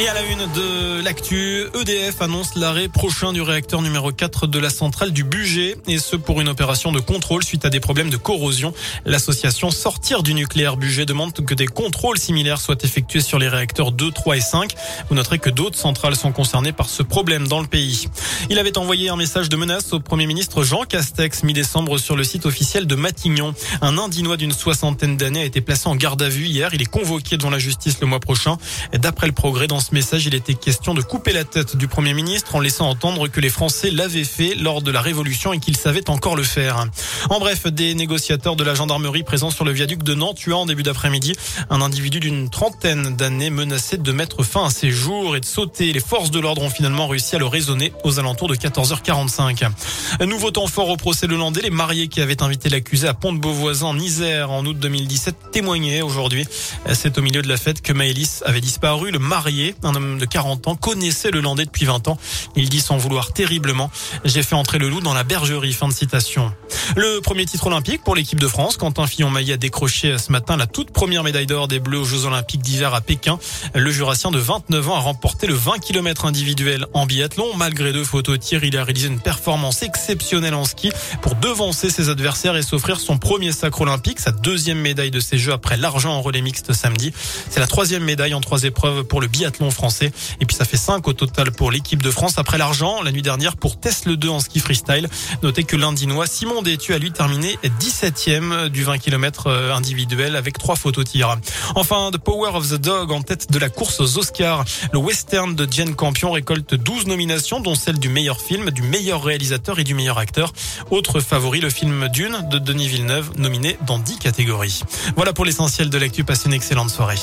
Et à la une de l'actu, EDF annonce l'arrêt prochain du réacteur numéro 4 de la centrale du budget et ce pour une opération de contrôle suite à des problèmes de corrosion. L'association Sortir du nucléaire budget demande que des contrôles similaires soient effectués sur les réacteurs 2, 3 et 5. Vous noterez que d'autres centrales sont concernées par ce problème dans le pays. Il avait envoyé un message de menace au Premier ministre Jean Castex mi-décembre sur le site officiel de Matignon. Un Indinois d'une soixantaine d'années a été placé en garde à vue hier. Il est convoqué devant la justice le mois prochain. D'après le progrès dans message, il était question de couper la tête du Premier ministre en laissant entendre que les Français l'avaient fait lors de la Révolution et qu'ils savaient encore le faire. En bref, des négociateurs de la gendarmerie présents sur le viaduc de Nantes tuant en début d'après-midi un individu d'une trentaine d'années menacé de mettre fin à ses jours et de sauter. Les forces de l'ordre ont finalement réussi à le raisonner aux alentours de 14h45. Un nouveau temps fort au procès Landais. Les mariés qui avaient invité l'accusé à Pont-de-Beauvoisin en Isère en août 2017 témoignaient aujourd'hui. C'est au milieu de la fête que Maëlys avait disparu. Le marié un homme de 40 ans, connaissait le Landais depuis 20 ans. Il dit sans vouloir terriblement, j'ai fait entrer le loup dans la bergerie. Fin de citation. Le premier titre olympique pour l'équipe de France. Quentin Fillon-Maillet a décroché ce matin la toute première médaille d'or des Bleus aux Jeux Olympiques d'hiver à Pékin. Le Jurassien de 29 ans a remporté le 20 km individuel en biathlon. Malgré deux photos tir, il a réalisé une performance exceptionnelle en ski pour devancer ses adversaires et s'offrir son premier sacre olympique, sa deuxième médaille de ces Jeux après l'argent en relais mixte samedi. C'est la troisième médaille en trois épreuves pour le biathlon français. Et puis ça fait 5 au total pour l'équipe de France après l'argent la nuit dernière pour Tesla 2 en ski freestyle. Notez que l'Indinois Simon Détu a lui terminé 17e du 20 km euh, individuel avec trois photos tir. Enfin, The Power of the Dog en tête de la course aux Oscars. Le western de Jane Campion récolte 12 nominations dont celle du meilleur film, du meilleur réalisateur et du meilleur acteur. Autre favori, le film Dune de Denis Villeneuve nominé dans 10 catégories. Voilà pour l'essentiel de l'actu. Passez une excellente soirée.